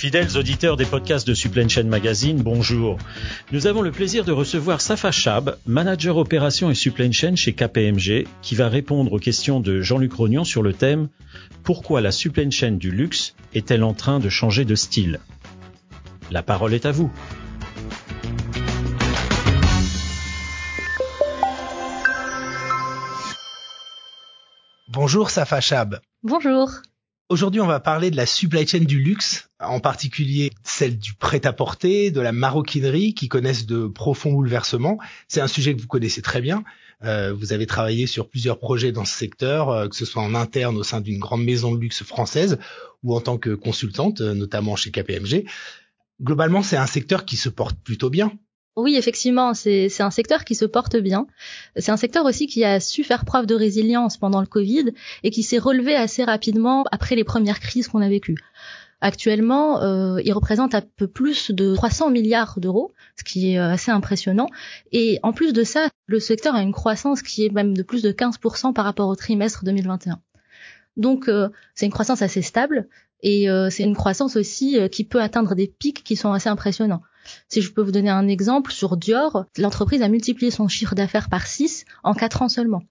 Fidèles auditeurs des podcasts de Supply Chain Magazine, bonjour. Nous avons le plaisir de recevoir Safa Chab, manager opération et supply chain chez KPMG, qui va répondre aux questions de Jean-Luc Rognon sur le thème Pourquoi la supply chain du luxe est-elle en train de changer de style? La parole est à vous. Bonjour Safa Chab. Bonjour. Aujourd'hui, on va parler de la supply chain du luxe, en particulier celle du prêt-à-porter, de la maroquinerie, qui connaissent de profonds bouleversements. C'est un sujet que vous connaissez très bien. Euh, vous avez travaillé sur plusieurs projets dans ce secteur, euh, que ce soit en interne au sein d'une grande maison de luxe française ou en tant que consultante, euh, notamment chez KPMG. Globalement, c'est un secteur qui se porte plutôt bien. Oui, effectivement, c'est un secteur qui se porte bien. C'est un secteur aussi qui a su faire preuve de résilience pendant le Covid et qui s'est relevé assez rapidement après les premières crises qu'on a vécues. Actuellement, euh, il représente un peu plus de 300 milliards d'euros, ce qui est euh, assez impressionnant. Et en plus de ça, le secteur a une croissance qui est même de plus de 15% par rapport au trimestre 2021. Donc, euh, c'est une croissance assez stable et c'est une croissance aussi qui peut atteindre des pics qui sont assez impressionnants. Si je peux vous donner un exemple, sur Dior, l'entreprise a multiplié son chiffre d'affaires par 6 en 4 ans seulement.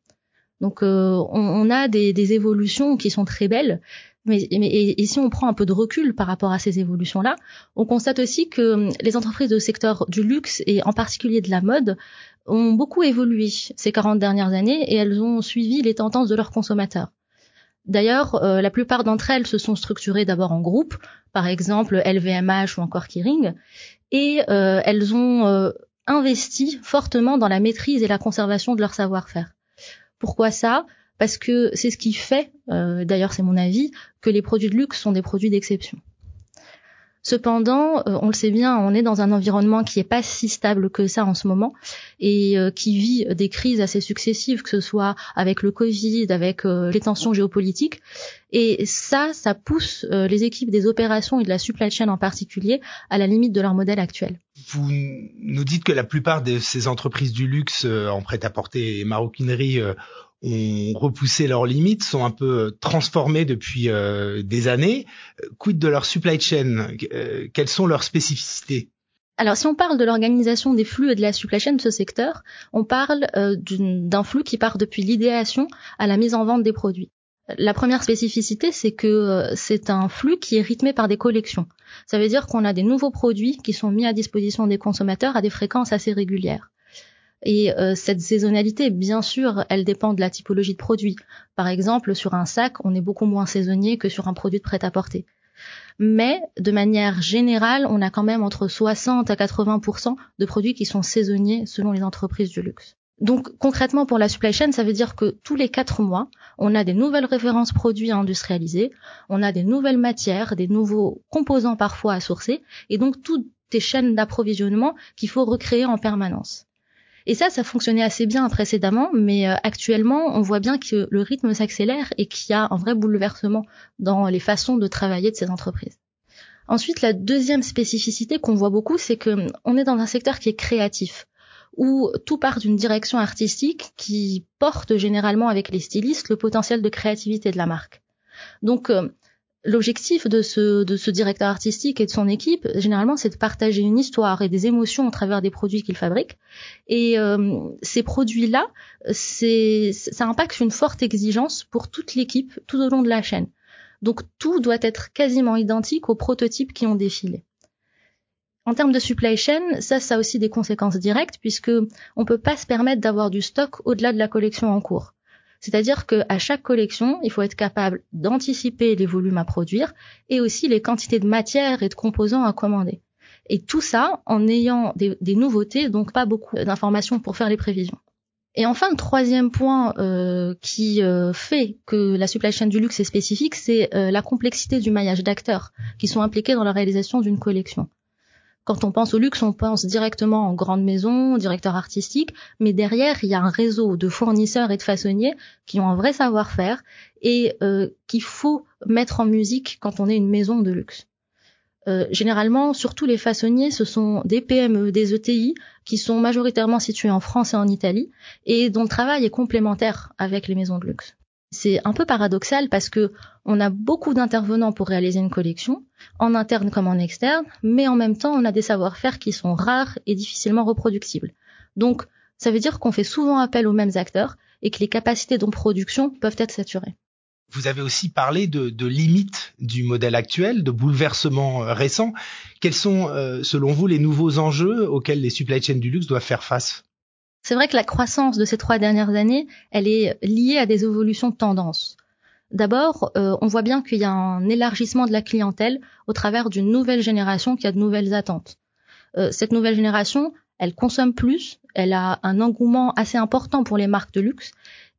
Donc euh, on, a des, évolutions qui sont très belles, mais, et, si on prend un peu de recul par rapport à ces évolutions-là, on constate aussi que hum, les entreprises de secteur du luxe et en particulier de la mode ont beaucoup évolué ces 40 dernières années et elles ont suivi les tendances de leurs consommateurs. D'ailleurs, euh, la plupart d'entre elles se sont structurées d'abord en groupe, par exemple LVMH ou encore Kering, et euh, elles ont euh, investi fortement dans la maîtrise et la conservation de leur savoir-faire. Pourquoi ça? Parce que c'est ce qui fait, d'ailleurs c'est mon avis, que les produits de luxe sont des produits d'exception. Cependant, euh, on le sait bien, on est dans un environnement qui est pas si stable que ça en ce moment et euh, qui vit des crises assez successives, que ce soit avec le Covid, avec euh, les tensions géopolitiques. Et ça, ça pousse les équipes des opérations et de la supply chain en particulier à la limite de leur modèle actuel. Vous nous dites que la plupart de ces entreprises du luxe en prêt-à-porter et maroquinerie ont repoussé leurs limites, sont un peu euh, transformés depuis euh, des années. Quid de leur supply chain? Euh, Quelles sont leurs spécificités? Alors, si on parle de l'organisation des flux et de la supply chain de ce secteur, on parle d'un flux qui part depuis l'idéation à la mise en vente des produits. La première spécificité, c'est que c'est un flux qui est rythmé par des collections. Ça veut dire qu'on a des nouveaux produits qui sont mis à disposition des consommateurs à des fréquences assez régulières. Et euh, cette saisonnalité, bien sûr, elle dépend de la typologie de produit. Par exemple, sur un sac, on est beaucoup moins saisonnier que sur un produit de prêt-à-porter. Mais de manière générale, on a quand même entre 60 à 80% de produits qui sont saisonniers selon les entreprises du luxe. Donc concrètement pour la supply chain, ça veut dire que tous les quatre mois, on a des nouvelles références produits à industrialiser, on a des nouvelles matières, des nouveaux composants parfois à sourcer, et donc toutes des chaînes d'approvisionnement qu'il faut recréer en permanence. Et ça, ça fonctionnait assez bien précédemment, mais euh, actuellement, on voit bien que le rythme s'accélère et qu'il y a un vrai bouleversement dans les façons de travailler de ces entreprises. Ensuite, la deuxième spécificité qu'on voit beaucoup, c'est que on est dans un secteur qui est créatif, où tout part d'une direction artistique qui porte généralement avec les stylistes le potentiel de créativité de la marque. Donc, euh, L'objectif de ce, directeur artistique et de son équipe, généralement, c'est de partager une histoire et des émotions au travers des produits qu'il fabrique. Et euh, ces produits-là, ça impacte une forte exigence pour toute l'équipe tout au long de la chaîne. Donc tout doit être quasiment identique aux prototypes qui ont défilé. En termes de supply chain, ça, ça a aussi des conséquences directes puisque on peut pas se permettre d'avoir du stock au-delà de la collection en cours. C'est-à-dire qu'à chaque collection, il faut être capable d'anticiper les volumes à produire et aussi les quantités de matières et de composants à commander. Et tout ça en ayant des, nouveautés, donc pas beaucoup d'informations pour faire les prévisions. Et enfin, le troisième point euh, qui euh, fait que la supply chain du luxe est spécifique, c'est euh, la complexité du maillage d'acteurs qui sont impliqués dans la réalisation d'une collection. Quand on pense au luxe, on pense directement en grande maison, directeur artistique, mais derrière, il y a un réseau de fournisseurs et de façonniers qui ont un vrai savoir-faire et euh, qu'il faut mettre en musique quand on est une maison de luxe. Euh, généralement, surtout les façonniers, ce sont des PME, des ETI qui sont majoritairement situés en France et en Italie et dont le travail est complémentaire avec les maisons de luxe. C'est un peu paradoxal parce que on a beaucoup d'intervenants pour réaliser une collection, en interne comme en externe, mais en même temps, on a des savoir-faire qui sont rares et difficilement reproductibles. Donc, ça veut dire qu'on fait souvent appel aux mêmes acteurs et que les capacités de production peuvent être saturées. Vous avez aussi parlé de, de limites du modèle actuel, de bouleversements euh, récents. Quels sont, euh, selon vous, les nouveaux enjeux auxquels les supply chains du luxe doivent faire face? C'est vrai que la croissance de ces trois dernières années, elle est liée à des évolutions de tendance. D'abord, euh, on voit bien qu'il y a un élargissement de la clientèle au travers d'une nouvelle génération qui a de nouvelles attentes. cette nouvelle génération, elle consomme plus, elle a un engouement assez important pour les marques de luxe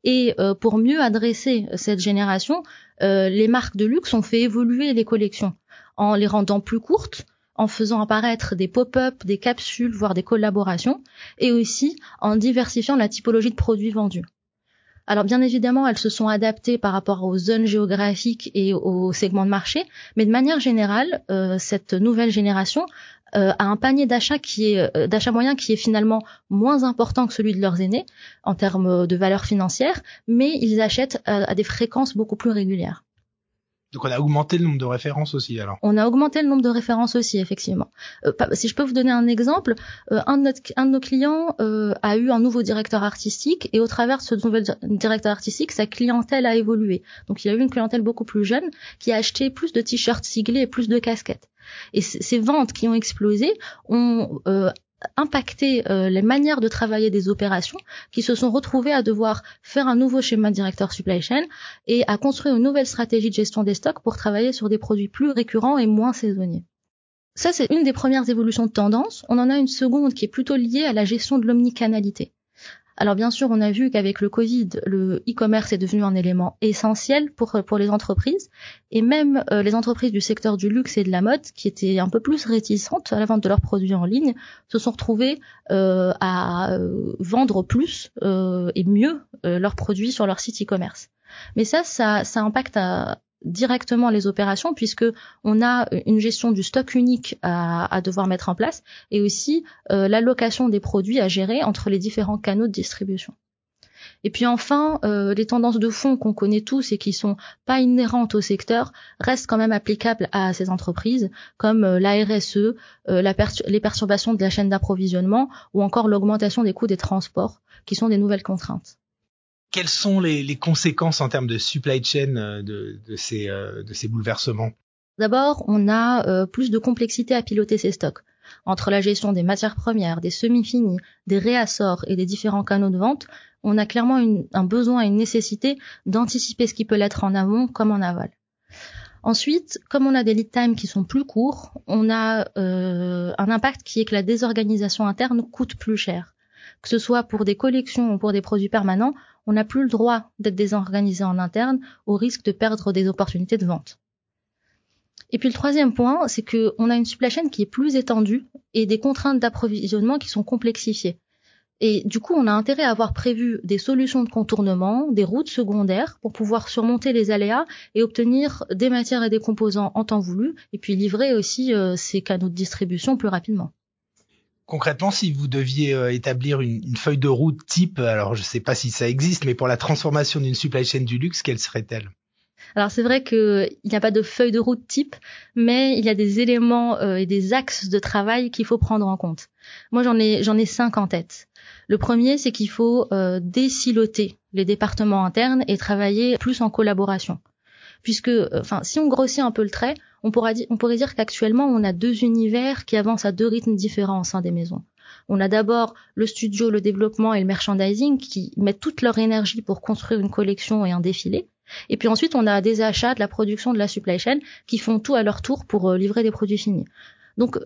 et euh, pour mieux adresser cette génération, euh, les marques de luxe ont fait évoluer les collections en les rendant plus courtes, en faisant apparaître des pop-up, des capsules, voire des collaborations, et aussi en diversifiant la typologie de produits vendus. Alors bien évidemment, elles se sont adaptées par rapport aux zones géographiques et aux segments de marché, mais de manière générale, euh, cette nouvelle génération euh, à un panier d'achat euh, d'achat moyen qui est finalement moins important que celui de leurs aînés en termes de valeur financière, mais ils achètent à des fréquences beaucoup plus régulières. Donc on a augmenté le nombre de références aussi alors. On a augmenté le nombre de références aussi effectivement. Euh, si je peux vous donner un exemple, euh, un, de notre, un, de nos clients euh, a eu un nouveau directeur artistique et au travers de ce nouvel directeur artistique, sa clientèle a évolué. Donc il y a eu une clientèle beaucoup plus jeune qui a acheté plus de t-shirts siglés et plus de casquettes. Et ces ventes qui ont explosé ont euh, impacté euh, les manières de travailler des opérations qui se sont retrouvées à devoir faire un nouveau schéma directeur supply chain et à construire une nouvelle stratégie de gestion des stocks pour travailler sur des produits plus récurrents et moins saisonniers. Ça, c'est une des premières évolutions de tendance. On en a une seconde qui est plutôt liée à la gestion de l'omnicanalité. Alors bien sûr, on a vu qu'avec le Covid, le e-commerce est devenu un élément essentiel pour, pour les entreprises, et même euh, les entreprises du secteur du luxe et de la mode, qui étaient un peu plus réticentes à la vente de leurs produits en ligne, se sont retrouvées euh, à euh, vendre plus et mieux leurs produits sur leur site e-commerce. Mais ça, ça, ça impacte à, directement les opérations puisque on a une gestion du stock unique à, devoir mettre en place et aussi euh, l'allocation des produits à gérer entre les différents canaux de distribution. Et puis enfin, euh, les tendances de fond qu'on connaît tous et qui sont pas inhérentes au secteur restent quand même applicables à ces entreprises, comme euh, la RSE, euh, les perturbations de la chaîne d'approvisionnement ou encore l'augmentation des coûts des transports, qui sont des nouvelles contraintes quelles sont les, conséquences en termes de supply chain euh, de, ces, euh, de ces bouleversements? D'abord, on a euh, plus de complexité à piloter ces stocks. Entre la gestion des matières premières, des semi-finis, des réassorts et des différents canaux de vente, on a clairement un besoin et une nécessité d'anticiper ce qui peut l'être en amont comme en aval. Ensuite, comme on a des lead times qui sont plus courts, on a un impact qui est que la désorganisation interne coûte plus cher. Que ce soit pour des collections ou pour des produits permanents, on n'a plus le droit d'être désorganisé en interne au risque de perdre des opportunités de vente. Et puis le troisième point, c'est qu'on a une supply chain qui est plus étendue et des contraintes d'approvisionnement qui sont complexifiées. Et du coup, on a intérêt à avoir prévu des solutions de contournement, des routes secondaires pour pouvoir surmonter les aléas et obtenir des matières et des composants en temps voulu, et puis livrer aussi euh, ces canaux de distribution plus rapidement. Concrètement, si vous deviez euh, établir une, feuille de route type, alors je ne sais pas si ça existe, mais pour la transformation d'une supply chain du luxe, quelle serait-elle? Alors c'est vrai qu'il n'y a pas de feuille de route type, mais il y a des éléments euh, et des axes de travail qu'il faut prendre en compte. Moi j'en ai j'en ai cinq en tête. Le premier c'est qu'il faut euh, désiloter les départements internes et travailler plus en collaboration puisque, euh, enfin, si on grossit un peu le trait, on, on pourrait dire qu'actuellement, on a deux univers qui avancent à deux rythmes différents au sein des maisons. On a d'abord le studio, le développement et le merchandising qui mettent toute leur énergie pour construire une collection et un défilé. Et puis ensuite, on a des achats, de la production, de la supply chain qui font tout à leur tour pour euh, livrer des produits finis. Donc,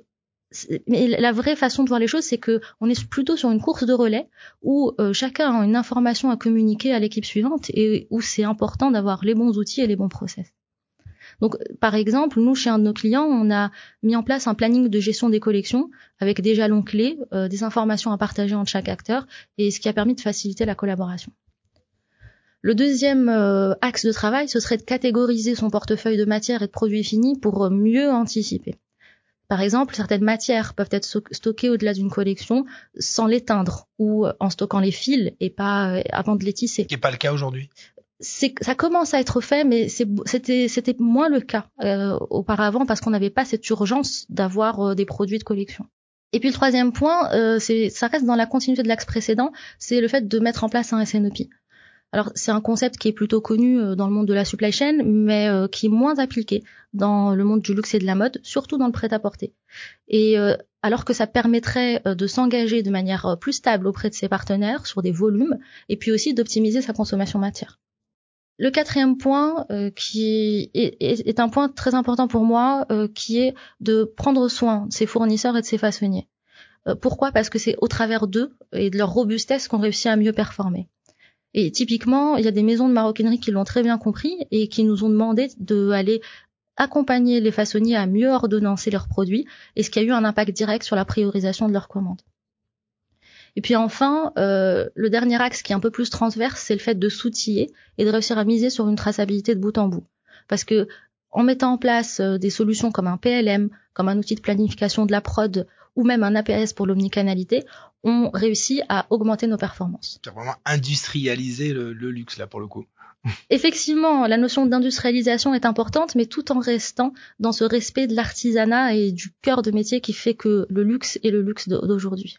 mais la vraie façon de voir les choses, c'est que on est plutôt sur une course de relais où euh, chacun a une information à communiquer à l'équipe suivante et où c'est important d'avoir les bons outils et les bons process. Donc, par exemple, nous, chez un de nos clients, on a mis en place un planning de gestion des collections avec des jalons clés, euh, des informations à partager entre chaque acteur, et ce qui a permis de faciliter la collaboration. Le deuxième euh, axe de travail, ce serait de catégoriser son portefeuille de matières et de produits finis pour mieux anticiper. Par exemple, certaines matières peuvent être stockées au-delà d'une collection sans l'éteindre ou en stockant les fils et pas euh, avant de les tisser. Ce n'est pas le cas aujourd'hui. ça commence à être fait, mais c'était moins le cas euh, auparavant parce qu'on n'avait pas cette urgence d'avoir euh, des produits de collection. Et puis le troisième point, euh, ça reste dans la continuité de l'axe précédent, c'est le fait de mettre en place un SNOP. Alors c'est un concept qui est plutôt connu euh, dans le monde de la supply chain, mais euh, qui est moins appliqué dans le monde du luxe et de la mode, surtout dans le prêt-à-porter. Et euh, alors que ça permettrait de s'engager de manière plus stable auprès de ses partenaires sur des volumes, et puis aussi d'optimiser sa consommation matière. Le quatrième point, qui est, est, un point très important pour moi, qui est de prendre soin de ses fournisseurs et de ses façonniers. pourquoi? Parce que c'est au travers d'eux et de leur robustesse qu'on réussit à mieux performer. Et typiquement, il y a des maisons de maroquinerie qui l'ont très bien compris et qui nous ont demandé d'aller accompagner les façonniers à mieux ordonnancer leurs produits, et ce qui a eu un impact direct sur la priorisation de leurs commandes. Et puis enfin, euh, le dernier axe qui est un peu plus transverse, c'est le fait de s'outiller et de réussir à miser sur une traçabilité de bout en bout. Parce que en mettant en place euh, des solutions comme un PLM, comme un outil de planification de la prod ou même un APS pour l'omnicanalité, on réussit à augmenter nos performances. Tu as vraiment industrialisé le, luxe là pour le coup. Effectivement, la notion d'industrialisation est importante, mais tout en restant dans ce respect de l'artisanat et du cœur de métier qui fait que le luxe est le luxe d'aujourd'hui.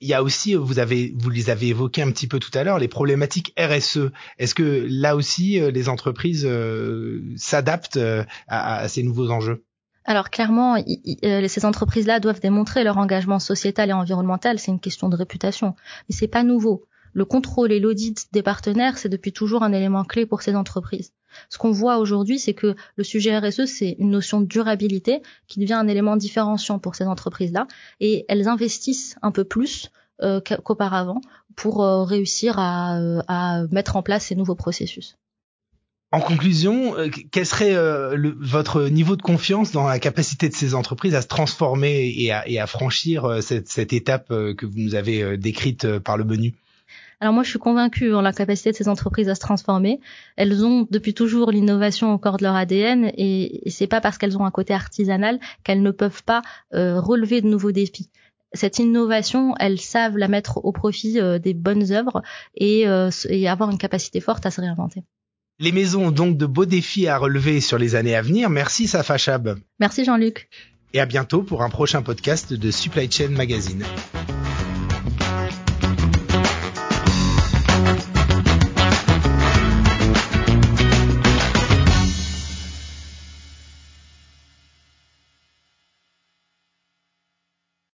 Il y a aussi, vous avez, vous les avez évoqués un petit peu tout à l'heure, les problématiques RSE. Est-ce que là aussi, euh, les entreprises euh, s'adaptent euh, à ces nouveaux enjeux? Alors clairement, euh, ces entreprises-là doivent démontrer leur engagement sociétal et environnemental. C'est une question de réputation, mais c'est pas nouveau. Le contrôle et l'audit des partenaires, c'est depuis toujours un élément clé pour ces entreprises. Ce qu'on voit aujourd'hui, c'est que le sujet RSE, c'est une notion de durabilité qui devient un élément différenciant pour ces entreprises-là, et elles investissent un peu plus euh, qu'auparavant pour euh, réussir à mettre en place ces nouveaux processus. En conclusion, euh, quel serait euh, votre niveau de confiance dans la capacité de ces entreprises à se transformer et à, franchir euh, cette, étape que vous nous avez décrite par le menu? Alors moi, je suis convaincue en la capacité de ces entreprises à se transformer. Elles ont depuis toujours l'innovation au corps de leur ADN, et, c'est pas parce qu'elles ont un côté artisanal qu'elles ne peuvent pas relever de nouveaux défis. Cette innovation, elles savent la mettre au profit des bonnes œuvres et avoir une capacité forte à se réinventer. Les maisons ont donc de beaux défis à relever sur les années à venir. Merci Safa Chab. Merci Jean-Luc. Et à bientôt pour un prochain podcast de Supply Chain Magazine.